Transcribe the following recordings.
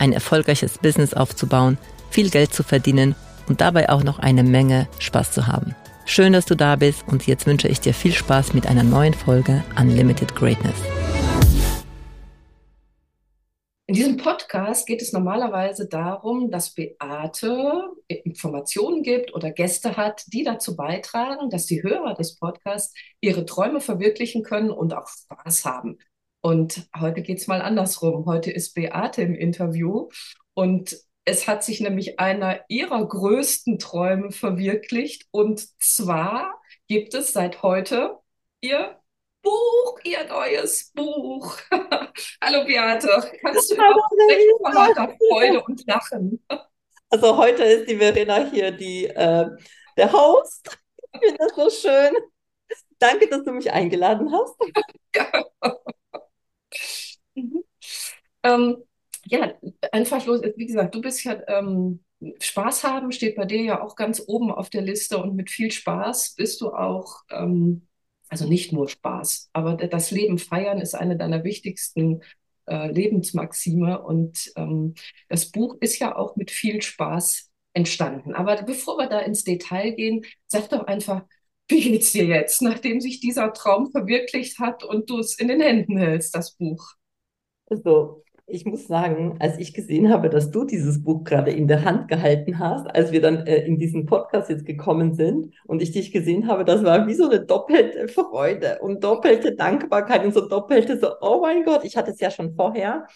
ein erfolgreiches Business aufzubauen, viel Geld zu verdienen und dabei auch noch eine Menge Spaß zu haben. Schön, dass du da bist und jetzt wünsche ich dir viel Spaß mit einer neuen Folge Unlimited Greatness. In diesem Podcast geht es normalerweise darum, dass Beate Informationen gibt oder Gäste hat, die dazu beitragen, dass die Hörer des Podcasts ihre Träume verwirklichen können und auch Spaß haben. Und heute geht es mal andersrum. Heute ist Beate im Interview und es hat sich nämlich einer ihrer größten Träume verwirklicht. Und zwar gibt es seit heute ihr Buch, ihr neues Buch. Hallo Beate, kannst du von lauter Freude und Lachen? Also heute ist die Verena hier die, äh, der Host. Ich finde das so schön. Danke, dass du mich eingeladen hast. Ja. Mhm. Ähm, ja, einfach los. Wie gesagt, du bist ja ähm, Spaß haben, steht bei dir ja auch ganz oben auf der Liste und mit viel Spaß bist du auch ähm, also nicht nur Spaß, aber das Leben feiern ist eine deiner wichtigsten äh, Lebensmaxime. Und ähm, das Buch ist ja auch mit viel Spaß entstanden. Aber bevor wir da ins Detail gehen, sag doch einfach, wie geht's dir jetzt, nachdem sich dieser Traum verwirklicht hat und du es in den Händen hältst, das Buch? Also, ich muss sagen, als ich gesehen habe, dass du dieses Buch gerade in der Hand gehalten hast, als wir dann äh, in diesen Podcast jetzt gekommen sind und ich dich gesehen habe, das war wie so eine doppelte Freude und doppelte Dankbarkeit und so doppelte so, oh mein Gott, ich hatte es ja schon vorher.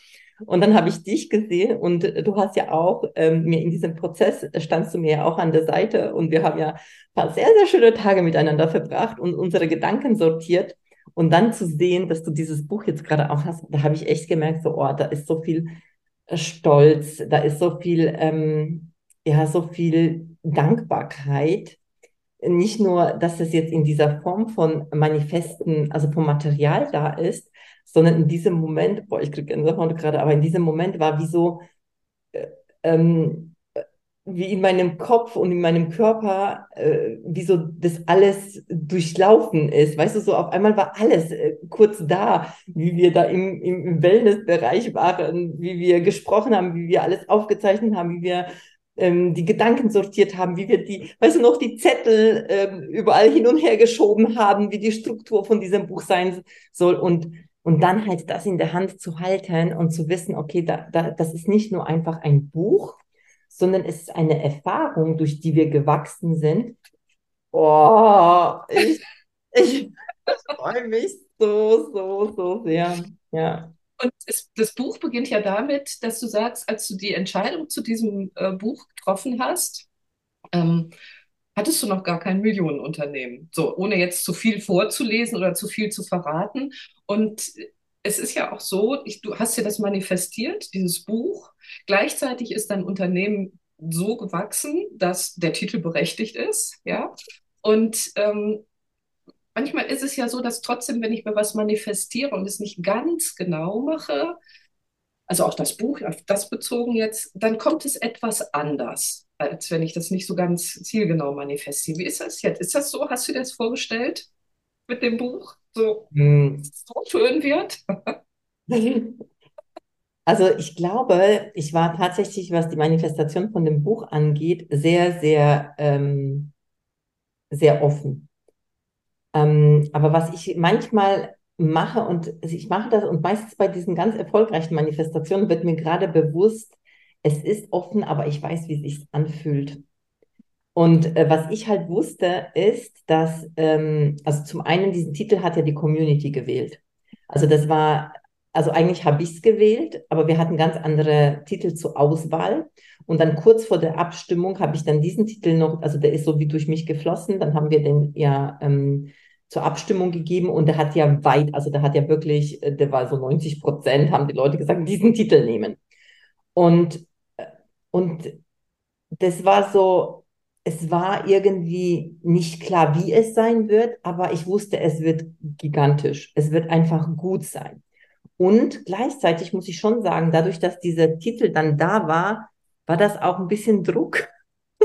Und dann habe ich dich gesehen und du hast ja auch ähm, mir in diesem Prozess, standst du mir ja auch an der Seite und wir haben ja ein paar sehr, sehr schöne Tage miteinander verbracht und unsere Gedanken sortiert. Und dann zu sehen, dass du dieses Buch jetzt gerade auch hast, da habe ich echt gemerkt, so, oh, da ist so viel äh, Stolz, da ist so viel, ähm, ja, so viel Dankbarkeit. Nicht nur, dass es jetzt in dieser Form von Manifesten, also vom Material da ist, sondern in diesem Moment, boah, ich kriege Gänsehaut gerade, aber in diesem Moment war wie so, äh, ähm, wie in meinem Kopf und in meinem Körper, äh, wie so das alles durchlaufen ist. Weißt du, so auf einmal war alles äh, kurz da, wie wir da im, im Wellnessbereich waren, wie wir gesprochen haben, wie wir alles aufgezeichnet haben, wie wir ähm, die Gedanken sortiert haben, wie wir die, weißt du noch, die Zettel ähm, überall hin und her geschoben haben, wie die Struktur von diesem Buch sein soll und und dann halt das in der Hand zu halten und zu wissen, okay, da, da, das ist nicht nur einfach ein Buch, sondern es ist eine Erfahrung, durch die wir gewachsen sind. Oh, ich, ich freue mich so, so, so sehr. Ja. Und es, das Buch beginnt ja damit, dass du sagst, als du die Entscheidung zu diesem äh, Buch getroffen hast, ähm, hattest du noch gar kein Millionenunternehmen. So, ohne jetzt zu viel vorzulesen oder zu viel zu verraten. Und es ist ja auch so, ich, du hast ja das manifestiert, dieses Buch. Gleichzeitig ist dein Unternehmen so gewachsen, dass der Titel berechtigt ist, ja. Und ähm, manchmal ist es ja so, dass trotzdem, wenn ich mir was manifestiere und es nicht ganz genau mache, also auch das Buch, auf das bezogen jetzt, dann kommt es etwas anders, als wenn ich das nicht so ganz zielgenau manifestiere. Wie ist das jetzt? Ist das so? Hast du dir das vorgestellt mit dem Buch? So, hm. so schön wird? Also ich glaube, ich war tatsächlich, was die Manifestation von dem Buch angeht, sehr, sehr, ähm, sehr offen. Ähm, aber was ich manchmal mache und ich mache das und meistens bei diesen ganz erfolgreichen Manifestationen wird mir gerade bewusst, es ist offen, aber ich weiß, wie es sich anfühlt. Und äh, was ich halt wusste, ist, dass, ähm, also zum einen diesen Titel hat ja die Community gewählt. Also das war also eigentlich habe ich es gewählt, aber wir hatten ganz andere Titel zur Auswahl. Und dann kurz vor der Abstimmung habe ich dann diesen Titel noch, also der ist so wie durch mich geflossen, dann haben wir den ja ähm, zur Abstimmung gegeben und der hat ja weit, also der hat ja wirklich, äh, der war so 90 Prozent, haben die Leute gesagt, diesen Titel nehmen. Und, äh, und das war so, es war irgendwie nicht klar, wie es sein wird, aber ich wusste, es wird gigantisch. Es wird einfach gut sein. Und gleichzeitig muss ich schon sagen, dadurch, dass dieser Titel dann da war, war das auch ein bisschen Druck.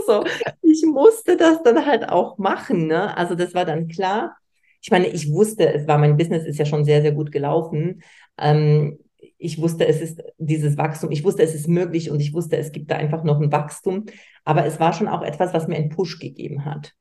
So, ich musste das dann halt auch machen. Ne? Also das war dann klar. Ich meine, ich wusste, es war mein Business ist ja schon sehr, sehr gut gelaufen. Ähm, ich wusste, es ist dieses Wachstum, ich wusste, es ist möglich und ich wusste, es gibt da einfach noch ein Wachstum. Aber es war schon auch etwas, was mir einen Push gegeben hat.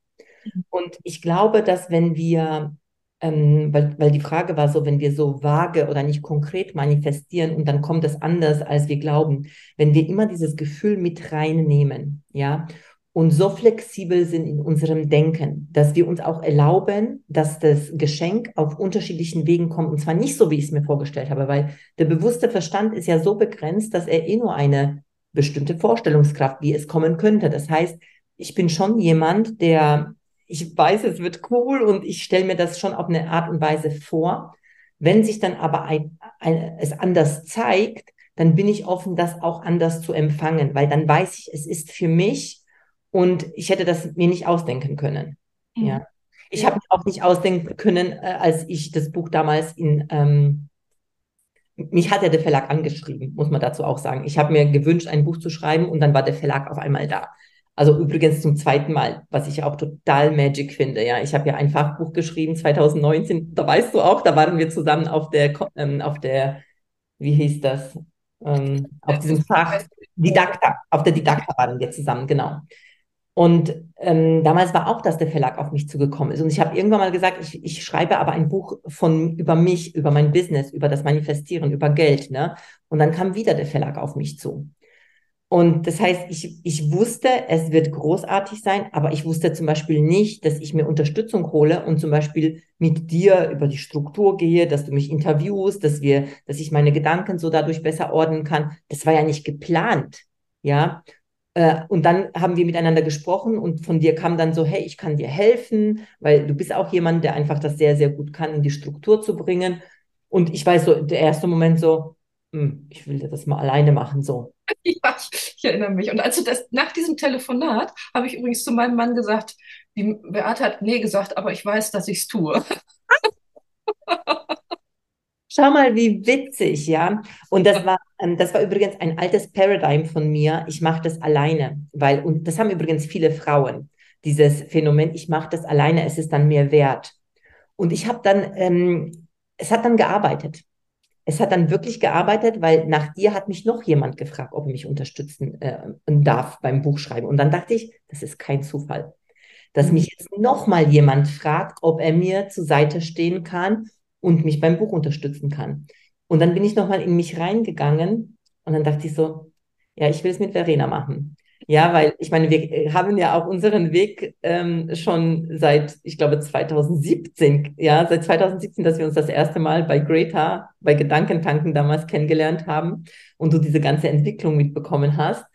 Mhm. Und ich glaube, dass wenn wir, ähm, weil, weil die Frage war so, wenn wir so vage oder nicht konkret manifestieren und dann kommt es anders, als wir glauben, wenn wir immer dieses Gefühl mit reinnehmen, ja, und so flexibel sind in unserem Denken, dass wir uns auch erlauben, dass das Geschenk auf unterschiedlichen Wegen kommt. Und zwar nicht so, wie ich es mir vorgestellt habe, weil der bewusste Verstand ist ja so begrenzt, dass er eh nur eine bestimmte Vorstellungskraft, wie es kommen könnte. Das heißt, ich bin schon jemand, der, ich weiß, es wird cool und ich stelle mir das schon auf eine Art und Weise vor. Wenn sich dann aber ein, ein, es anders zeigt, dann bin ich offen, das auch anders zu empfangen, weil dann weiß ich, es ist für mich und ich hätte das mir nicht ausdenken können. Mhm. Ja. Ich ja. habe auch nicht ausdenken können, äh, als ich das Buch damals in, ähm, mich hat ja der Verlag angeschrieben, muss man dazu auch sagen. Ich habe mir gewünscht, ein Buch zu schreiben und dann war der Verlag auf einmal da. Also übrigens zum zweiten Mal, was ich auch total magic finde. Ja, ich habe ja ein Fachbuch geschrieben 2019. Da weißt du auch, da waren wir zusammen auf der, ähm, auf der, wie hieß das? Ähm, auf diesem Fach Didakta, auf der Didakta waren wir zusammen, genau. Und ähm, damals war auch, dass der Verlag auf mich zugekommen ist. Und ich habe irgendwann mal gesagt, ich, ich schreibe aber ein Buch von über mich, über mein Business, über das Manifestieren, über Geld. Ne? Und dann kam wieder der Verlag auf mich zu. Und das heißt, ich, ich wusste, es wird großartig sein, aber ich wusste zum Beispiel nicht, dass ich mir Unterstützung hole und zum Beispiel mit dir über die Struktur gehe, dass du mich interviewst, dass wir, dass ich meine Gedanken so dadurch besser ordnen kann. Das war ja nicht geplant. Ja, und dann haben wir miteinander gesprochen und von dir kam dann so, hey, ich kann dir helfen, weil du bist auch jemand, der einfach das sehr, sehr gut kann, in die Struktur zu bringen. Und ich weiß so, der erste Moment so, hm, ich will das mal alleine machen, so. Ja, ich, erinnere mich. Und als du das nach diesem Telefonat habe ich übrigens zu meinem Mann gesagt, die Beate hat nee gesagt, aber ich weiß, dass ich es tue. Schau mal, wie witzig, ja. Und das war, ähm, das war übrigens ein altes Paradigm von mir. Ich mache das alleine, weil, und das haben übrigens viele Frauen, dieses Phänomen, ich mache das alleine, es ist dann mehr wert. Und ich habe dann, ähm, es hat dann gearbeitet. Es hat dann wirklich gearbeitet, weil nach dir hat mich noch jemand gefragt, ob er mich unterstützen äh, darf beim Buchschreiben. Und dann dachte ich, das ist kein Zufall, dass mich jetzt noch mal jemand fragt, ob er mir zur Seite stehen kann und mich beim Buch unterstützen kann. Und dann bin ich nochmal in mich reingegangen und dann dachte ich so, ja, ich will es mit Verena machen. Ja, weil ich meine, wir haben ja auch unseren Weg ähm, schon seit, ich glaube, 2017, ja, seit 2017, dass wir uns das erste Mal bei Greta, bei Gedankentanken damals kennengelernt haben und du diese ganze Entwicklung mitbekommen hast.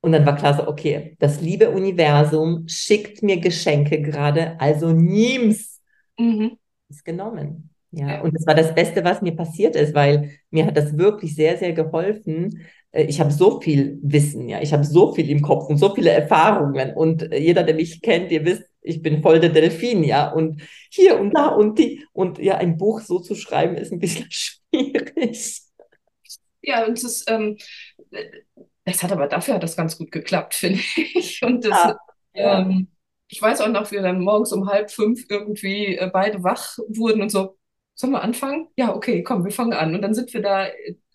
Und dann war klar so, okay, das liebe Universum schickt mir Geschenke gerade, also nimm's. Mhm. Ist genommen. Ja, und das war das Beste, was mir passiert ist, weil mir hat das wirklich sehr, sehr geholfen. Äh, ich habe so viel Wissen, ja, ich habe so viel im Kopf und so viele Erfahrungen. Und äh, jeder, der mich kennt, ihr wisst, ich bin voll der Delfin, ja. Und hier und da und die. Und ja, ein Buch so zu schreiben, ist ein bisschen schwierig. Ja, und es ähm, das hat aber dafür hat das ganz gut geklappt, finde ich. Und das, ah, ja. ähm, ich weiß auch noch, wie wir dann morgens um halb fünf irgendwie äh, beide wach wurden und so, Sollen wir anfangen? Ja, okay, komm, wir fangen an. Und dann sind wir da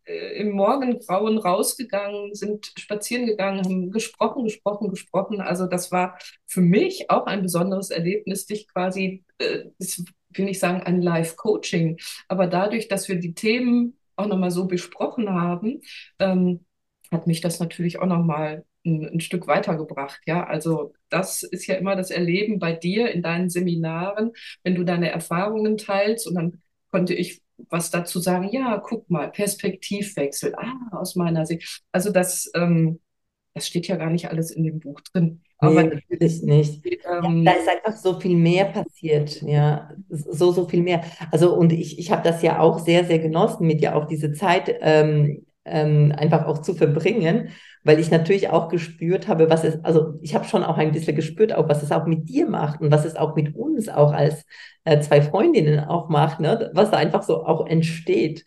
äh, im Morgengrauen rausgegangen, sind spazieren gegangen, haben gesprochen, gesprochen, gesprochen. Also das war für mich auch ein besonderes Erlebnis, dich quasi, äh, das will ich sagen, ein Live-Coaching. Aber dadurch, dass wir die Themen auch nochmal so besprochen haben, ähm, hat mich das natürlich auch nochmal ein, ein Stück weitergebracht. Ja, also das ist ja immer das Erleben bei dir in deinen Seminaren, wenn du deine Erfahrungen teilst und dann konnte ich was dazu sagen, ja, guck mal, Perspektivwechsel, ah, aus meiner Sicht. Also das, ähm, das steht ja gar nicht alles in dem Buch drin. Aber nee, natürlich nicht. Ähm, ja, da ist einfach so viel mehr passiert, ja, so, so viel mehr. Also und ich, ich habe das ja auch sehr, sehr genossen, mit dir auch diese Zeit ähm, ähm, einfach auch zu verbringen, weil ich natürlich auch gespürt habe, was es, also ich habe schon auch ein bisschen gespürt, auch was es auch mit dir macht und was es auch mit uns auch als äh, zwei Freundinnen auch macht, ne? was da einfach so auch entsteht.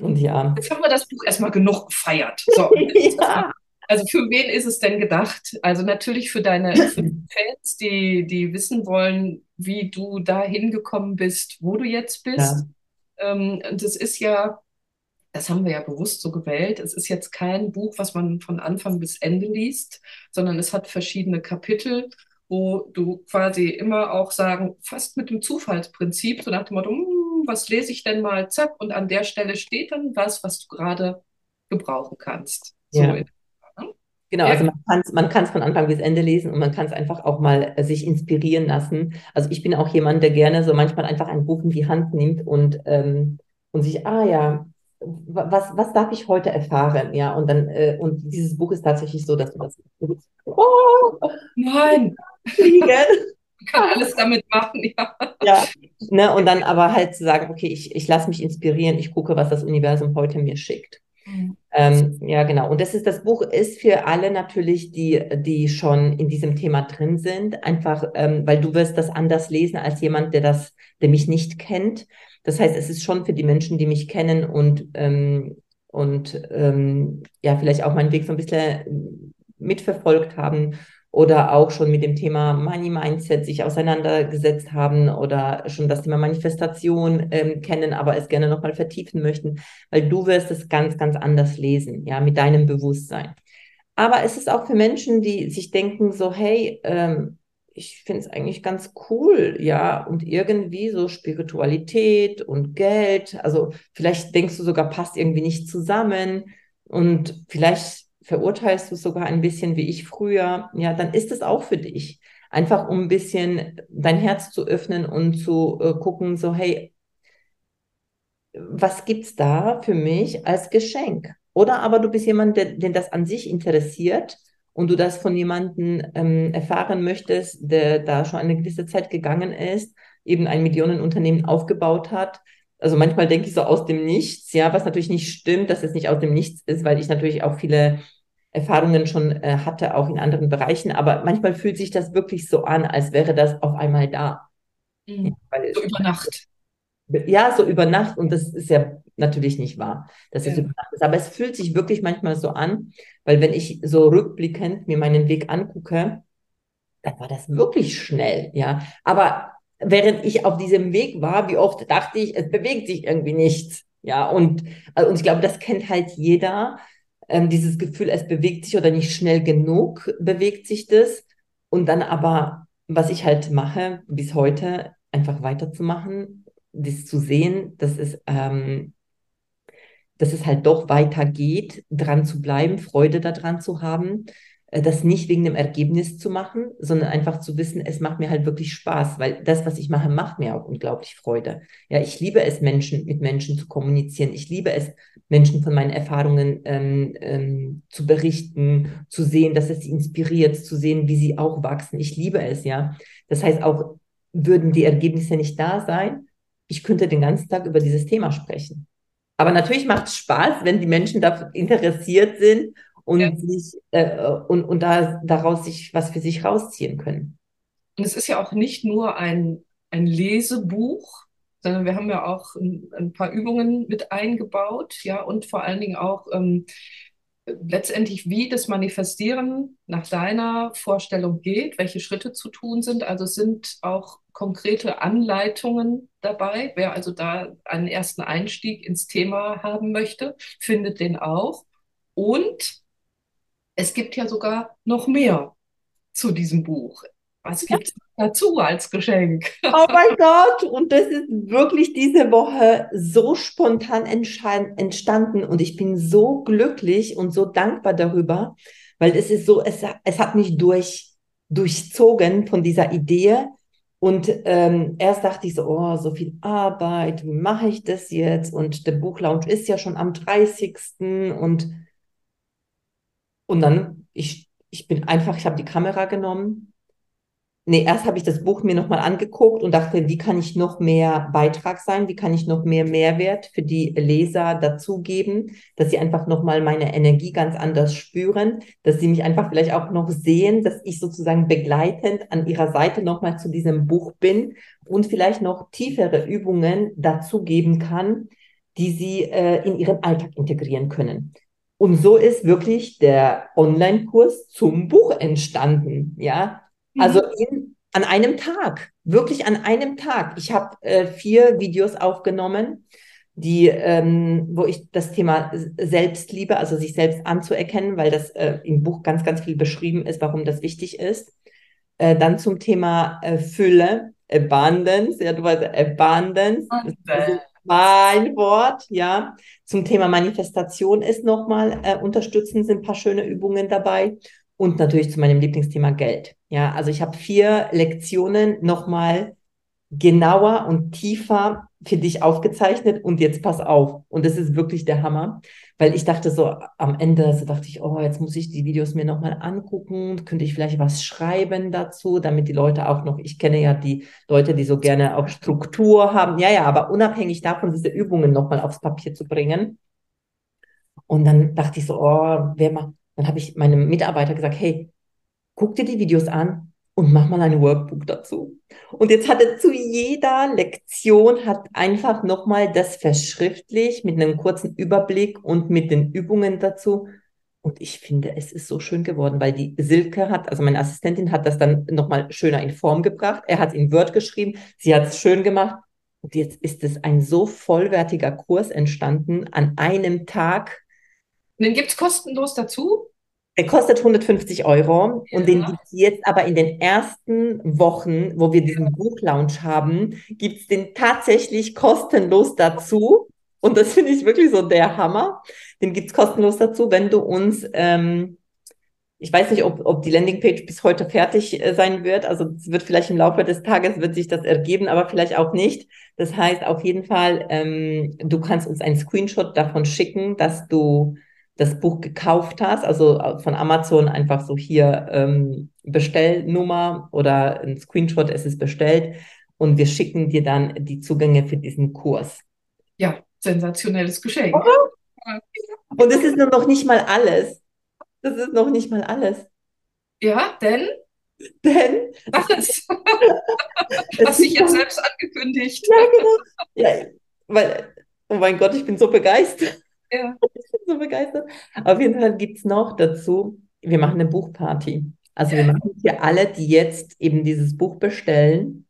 Und ja. Jetzt haben wir das Buch erstmal genug gefeiert. So, ja. Also für wen ist es denn gedacht? Also natürlich für deine Fans, die, die wissen wollen, wie du da hingekommen bist, wo du jetzt bist. Ja. Ähm, und es ist ja, das haben wir ja bewusst so gewählt, es ist jetzt kein Buch, was man von Anfang bis Ende liest, sondern es hat verschiedene Kapitel, wo du quasi immer auch sagen, fast mit dem Zufallsprinzip, so nach dem Motto, hm, was lese ich denn mal, zack, und an der Stelle steht dann was, was du gerade gebrauchen kannst. So ja. Genau, also man kann es von Anfang bis Ende lesen und man kann es einfach auch mal äh, sich inspirieren lassen. Also ich bin auch jemand, der gerne so manchmal einfach ein Buch in die Hand nimmt und, ähm, und sich, ah ja, was, was darf ich heute erfahren? Ja, und dann, äh, und dieses Buch ist tatsächlich so, dass du das. Oh, nein! Fliegen. Kann alles damit machen, ja. Ja, ne, und dann aber halt zu sagen, okay, ich, ich lasse mich inspirieren, ich gucke, was das Universum heute mir schickt. Mhm. Ähm, ja, genau. Und das ist, das Buch ist für alle natürlich, die, die schon in diesem Thema drin sind, einfach, ähm, weil du wirst das anders lesen als jemand, der das, der mich nicht kennt. Das heißt, es ist schon für die Menschen, die mich kennen und, ähm, und ähm, ja, vielleicht auch meinen Weg so ein bisschen mitverfolgt haben oder auch schon mit dem Thema Money Mindset sich auseinandergesetzt haben oder schon das Thema Manifestation ähm, kennen, aber es gerne nochmal vertiefen möchten, weil du wirst es ganz, ganz anders lesen, ja, mit deinem Bewusstsein. Aber es ist auch für Menschen, die sich denken so, hey, ähm, ich finde es eigentlich ganz cool, ja, und irgendwie so Spiritualität und Geld, also vielleicht denkst du sogar, passt irgendwie nicht zusammen und vielleicht verurteilst du sogar ein bisschen wie ich früher, ja, dann ist es auch für dich. Einfach um ein bisschen dein Herz zu öffnen und zu äh, gucken, so, hey, was gibt's da für mich als Geschenk? Oder aber du bist jemand, der, den das an sich interessiert und du das von jemandem ähm, erfahren möchtest, der da schon eine gewisse Zeit gegangen ist, eben ein Millionenunternehmen aufgebaut hat. Also manchmal denke ich so aus dem Nichts, ja, was natürlich nicht stimmt, dass es nicht aus dem Nichts ist, weil ich natürlich auch viele Erfahrungen schon äh, hatte, auch in anderen Bereichen. Aber manchmal fühlt sich das wirklich so an, als wäre das auf einmal da. Mhm. Ja, so über Nacht. Ja, so über Nacht. Und das ist ja natürlich nicht wahr, dass ja. es über Nacht ist. Aber es fühlt sich wirklich manchmal so an, weil wenn ich so rückblickend mir meinen Weg angucke, dann war das wirklich schnell, ja. Aber während ich auf diesem Weg war, wie oft dachte ich, es bewegt sich irgendwie nichts. Ja, und, also, und ich glaube, das kennt halt jeder, ähm, dieses Gefühl, es bewegt sich oder nicht schnell genug bewegt sich das. Und dann aber, was ich halt mache, bis heute, einfach weiterzumachen, das zu sehen, dass es, ähm, dass es halt doch weitergeht, dran zu bleiben, Freude daran zu haben äh, das nicht wegen dem Ergebnis zu machen, sondern einfach zu wissen, es macht mir halt wirklich Spaß, weil das, was ich mache, macht mir auch unglaublich Freude. Ja, ich liebe es, Menschen mit Menschen zu kommunizieren. Ich liebe es, Menschen von meinen Erfahrungen ähm, ähm, zu berichten, zu sehen, dass es sie inspiriert, zu sehen, wie sie auch wachsen. Ich liebe es, ja. Das heißt auch, würden die Ergebnisse nicht da sein, ich könnte den ganzen Tag über dieses Thema sprechen. Aber natürlich macht es Spaß, wenn die Menschen dafür interessiert sind und ja. sich äh, und, und da, daraus sich was für sich rausziehen können. Und es ist ja auch nicht nur ein, ein Lesebuch, sondern wir haben ja auch ein, ein paar Übungen mit eingebaut, ja, und vor allen Dingen auch ähm, letztendlich, wie das Manifestieren nach deiner Vorstellung geht, welche Schritte zu tun sind. Also sind auch konkrete Anleitungen dabei. Wer also da einen ersten Einstieg ins Thema haben möchte, findet den auch. Und es gibt ja sogar noch mehr zu diesem Buch. Was gibt es dazu als Geschenk? Oh mein Gott, und das ist wirklich diese Woche so spontan entstanden und ich bin so glücklich und so dankbar darüber, weil es ist so, es, es hat mich durch, durchzogen von dieser Idee. Und ähm, erst dachte ich so, oh, so viel Arbeit, wie mache ich das jetzt? Und der Buchlaunch ist ja schon am 30. Und und dann, ich, ich bin einfach, ich habe die Kamera genommen nee, erst habe ich das Buch mir nochmal angeguckt und dachte, wie kann ich noch mehr Beitrag sein, wie kann ich noch mehr Mehrwert für die Leser dazugeben, dass sie einfach nochmal meine Energie ganz anders spüren, dass sie mich einfach vielleicht auch noch sehen, dass ich sozusagen begleitend an ihrer Seite nochmal zu diesem Buch bin und vielleicht noch tiefere Übungen dazugeben kann, die sie äh, in ihren Alltag integrieren können. Und so ist wirklich der Online-Kurs zum Buch entstanden. Ja, also in, an einem Tag, wirklich an einem Tag. Ich habe äh, vier Videos aufgenommen, die, ähm, wo ich das Thema Selbstliebe, also sich selbst anzuerkennen, weil das äh, im Buch ganz, ganz viel beschrieben ist, warum das wichtig ist. Äh, dann zum Thema äh, Fülle, Abundance, ja, du weißt, Abundance. Also mein Wort, ja. Zum Thema Manifestation ist nochmal äh, unterstützend, sind ein paar schöne Übungen dabei und natürlich zu meinem Lieblingsthema Geld. Ja, also ich habe vier Lektionen nochmal genauer und tiefer für dich aufgezeichnet und jetzt pass auf. Und das ist wirklich der Hammer, weil ich dachte so am Ende, so dachte ich, oh, jetzt muss ich die Videos mir nochmal angucken, könnte ich vielleicht was schreiben dazu, damit die Leute auch noch, ich kenne ja die Leute, die so gerne auch Struktur haben, ja, ja, aber unabhängig davon, diese Übungen nochmal aufs Papier zu bringen. Und dann dachte ich so, oh, wer macht, dann habe ich meinem Mitarbeiter gesagt, hey, guck dir die Videos an und mach mal ein Workbook dazu. Und jetzt hat er zu jeder Lektion hat einfach nochmal das verschriftlich mit einem kurzen Überblick und mit den Übungen dazu. Und ich finde, es ist so schön geworden, weil die Silke hat, also meine Assistentin hat das dann nochmal schöner in Form gebracht. Er hat in Word geschrieben, sie hat es schön gemacht. Und jetzt ist es ein so vollwertiger Kurs entstanden an einem Tag, und den gibt es kostenlos dazu? Der kostet 150 Euro ja. und den gibt es jetzt aber in den ersten Wochen, wo wir diesen Buchlaunch haben, gibt es den tatsächlich kostenlos dazu. Und das finde ich wirklich so der Hammer. Den gibt es kostenlos dazu, wenn du uns, ähm, ich weiß nicht, ob, ob die Landingpage bis heute fertig äh, sein wird. Also es wird vielleicht im Laufe des Tages wird sich das ergeben, aber vielleicht auch nicht. Das heißt auf jeden Fall, ähm, du kannst uns einen Screenshot davon schicken, dass du das Buch gekauft hast, also äh, von Amazon einfach so hier ähm, Bestellnummer oder ein Screenshot, es ist bestellt und wir schicken dir dann die Zugänge für diesen Kurs. Ja, sensationelles Geschenk. Und es ist nur noch nicht mal alles. Das ist noch nicht mal alles. Ja, denn? Denn? Was? Hast dich jetzt selbst angekündigt. Ja, genau. Ja, weil, oh mein Gott, ich bin so begeistert. Ja. Ich bin so begeistert. Auf jeden Fall gibt es noch dazu, wir machen eine Buchparty. Also wir machen für alle, die jetzt eben dieses Buch bestellen,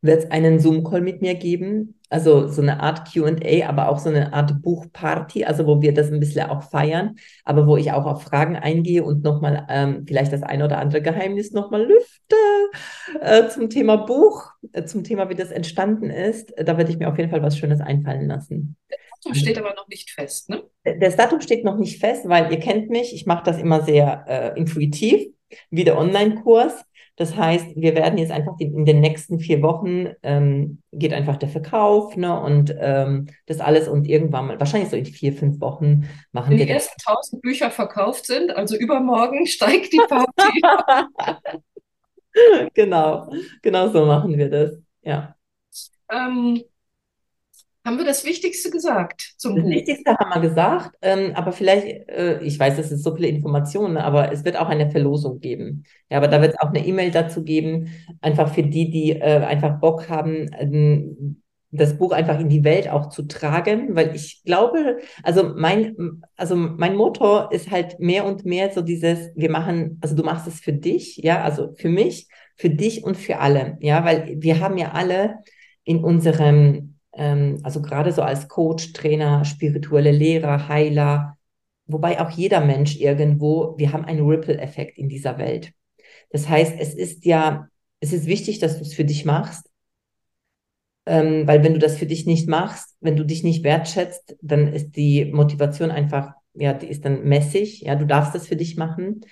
wird es einen Zoom-Call mit mir geben. Also so eine Art QA, aber auch so eine Art Buchparty, also wo wir das ein bisschen auch feiern, aber wo ich auch auf Fragen eingehe und nochmal ähm, vielleicht das ein oder andere Geheimnis nochmal lüfte äh, zum Thema Buch, äh, zum Thema, wie das entstanden ist. Da werde ich mir auf jeden Fall was Schönes einfallen lassen. Datum steht aber noch nicht fest, ne? Das Datum steht noch nicht fest, weil ihr kennt mich, ich mache das immer sehr äh, intuitiv, wie der Online-Kurs. Das heißt, wir werden jetzt einfach in, in den nächsten vier Wochen ähm, geht einfach der Verkauf ne, und ähm, das alles und irgendwann mal, wahrscheinlich so in vier, fünf Wochen machen Wenn wir. die ersten tausend Bücher verkauft sind, also übermorgen steigt die Party. genau, genau so machen wir das. Ja. Ähm, haben wir das Wichtigste gesagt zum das Buch? Wichtigste haben wir gesagt, ähm, aber vielleicht, äh, ich weiß, das ist so viele Informationen, aber es wird auch eine Verlosung geben. Ja, aber da wird es auch eine E-Mail dazu geben, einfach für die, die äh, einfach Bock haben, ähm, das Buch einfach in die Welt auch zu tragen, weil ich glaube, also mein, also mein Motto ist halt mehr und mehr so dieses, wir machen, also du machst es für dich, ja, also für mich, für dich und für alle, ja, weil wir haben ja alle in unserem also gerade so als Coach, Trainer, spirituelle Lehrer, Heiler, wobei auch jeder Mensch irgendwo, wir haben einen Ripple-Effekt in dieser Welt. Das heißt, es ist ja, es ist wichtig, dass du es für dich machst, ähm, weil wenn du das für dich nicht machst, wenn du dich nicht wertschätzt, dann ist die Motivation einfach, ja, die ist dann messig, ja, du darfst das für dich machen.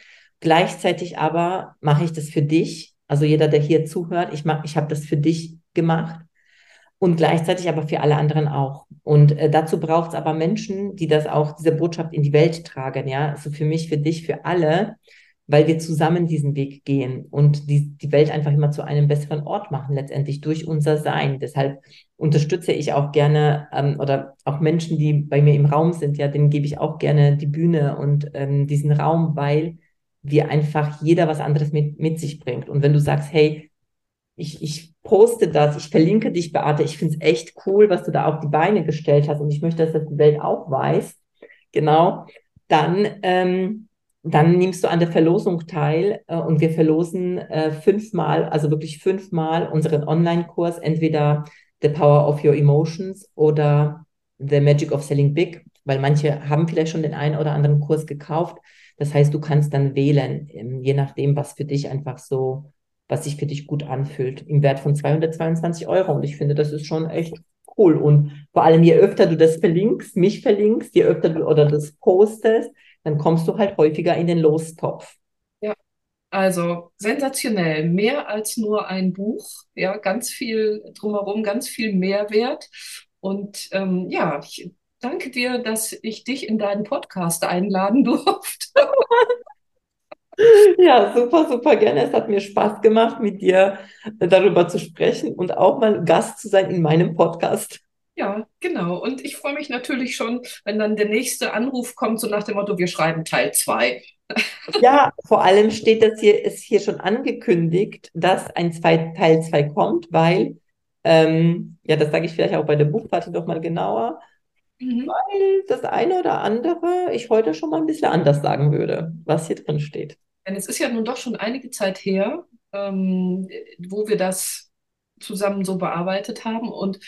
Gleichzeitig aber mache ich das für dich, also jeder, der hier zuhört, ich ich habe das für dich gemacht und gleichzeitig aber für alle anderen auch. Und äh, dazu braucht es aber Menschen, die das auch, diese Botschaft in die Welt tragen, ja. Also für mich, für dich, für alle, weil wir zusammen diesen Weg gehen und die, die Welt einfach immer zu einem besseren Ort machen, letztendlich durch unser Sein. Deshalb unterstütze ich auch gerne ähm, oder auch Menschen, die bei mir im Raum sind, ja, denen gebe ich auch gerne die Bühne und ähm, diesen Raum, weil wir einfach jeder was anderes mit, mit sich bringt. Und wenn du sagst, hey, ich, ich poste das, ich verlinke dich, Beate, ich finde es echt cool, was du da auf die Beine gestellt hast. Und ich möchte, dass das die Welt auch weiß, genau, dann ähm, dann nimmst du an der Verlosung teil äh, und wir verlosen äh, fünfmal, also wirklich fünfmal unseren Online-Kurs, entweder The Power of Your Emotions oder The Magic of Selling Big, weil manche haben vielleicht schon den einen oder anderen Kurs gekauft. Das heißt, du kannst dann wählen, ähm, je nachdem, was für dich einfach so, was sich für dich gut anfühlt, im Wert von 222 Euro. Und ich finde, das ist schon echt cool. Und vor allem, je öfter du das verlinkst, mich verlinkst, je öfter du oder das postest, dann kommst du halt häufiger in den Lostopf. Ja, also sensationell. Mehr als nur ein Buch. Ja, ganz viel drumherum, ganz viel Mehrwert. Und ähm, ja, ich danke dir, dass ich dich in deinen Podcast einladen durfte. Ja, super, super gerne. Es hat mir Spaß gemacht, mit dir darüber zu sprechen und auch mal Gast zu sein in meinem Podcast. Ja, genau. Und ich freue mich natürlich schon, wenn dann der nächste Anruf kommt, so nach dem Motto, wir schreiben Teil 2. Ja, vor allem steht das hier, ist hier schon angekündigt, dass ein zwei, Teil 2 kommt, weil, ähm, ja, das sage ich vielleicht auch bei der Buchparty noch mal genauer, mhm. weil das eine oder andere ich heute schon mal ein bisschen anders sagen würde, was hier drin steht. Denn es ist ja nun doch schon einige Zeit her, ähm, wo wir das zusammen so bearbeitet haben und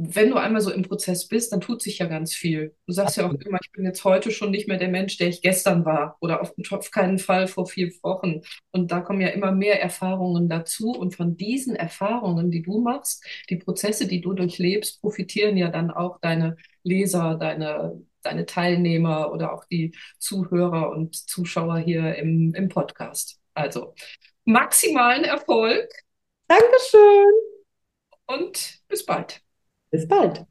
wenn du einmal so im Prozess bist, dann tut sich ja ganz viel. Du sagst ja auch immer, ich bin jetzt heute schon nicht mehr der Mensch, der ich gestern war oder auf, auf keinen Fall vor vier Wochen. Und da kommen ja immer mehr Erfahrungen dazu. Und von diesen Erfahrungen, die du machst, die Prozesse, die du durchlebst, profitieren ja dann auch deine Leser, deine, deine Teilnehmer oder auch die Zuhörer und Zuschauer hier im, im Podcast. Also maximalen Erfolg. Dankeschön. Und bis bald. Bis bald.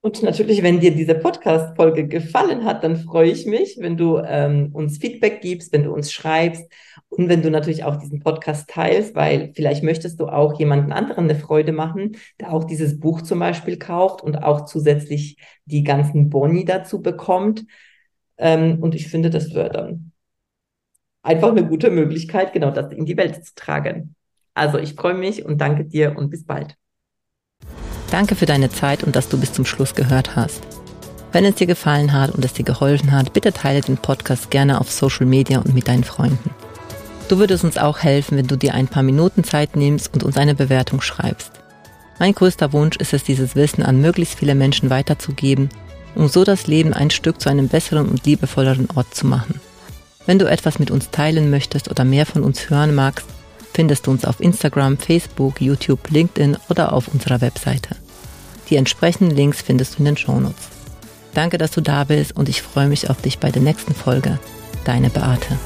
Und natürlich, wenn dir diese Podcast-Folge gefallen hat, dann freue ich mich, wenn du ähm, uns Feedback gibst, wenn du uns schreibst und wenn du natürlich auch diesen Podcast teilst, weil vielleicht möchtest du auch jemanden anderen eine Freude machen, der auch dieses Buch zum Beispiel kauft und auch zusätzlich die ganzen Boni dazu bekommt. Ähm, und ich finde, das wäre dann einfach eine gute Möglichkeit, genau das in die Welt zu tragen. Also ich freue mich und danke dir und bis bald. Danke für deine Zeit und dass du bis zum Schluss gehört hast. Wenn es dir gefallen hat und es dir geholfen hat, bitte teile den Podcast gerne auf Social Media und mit deinen Freunden. Du würdest uns auch helfen, wenn du dir ein paar Minuten Zeit nimmst und uns eine Bewertung schreibst. Mein größter Wunsch ist es, dieses Wissen an möglichst viele Menschen weiterzugeben, um so das Leben ein Stück zu einem besseren und liebevolleren Ort zu machen. Wenn du etwas mit uns teilen möchtest oder mehr von uns hören magst, findest du uns auf Instagram, Facebook, YouTube, LinkedIn oder auf unserer Webseite. Die entsprechenden Links findest du in den Shownotes. Danke, dass du da bist und ich freue mich auf dich bei der nächsten Folge. Deine Beate.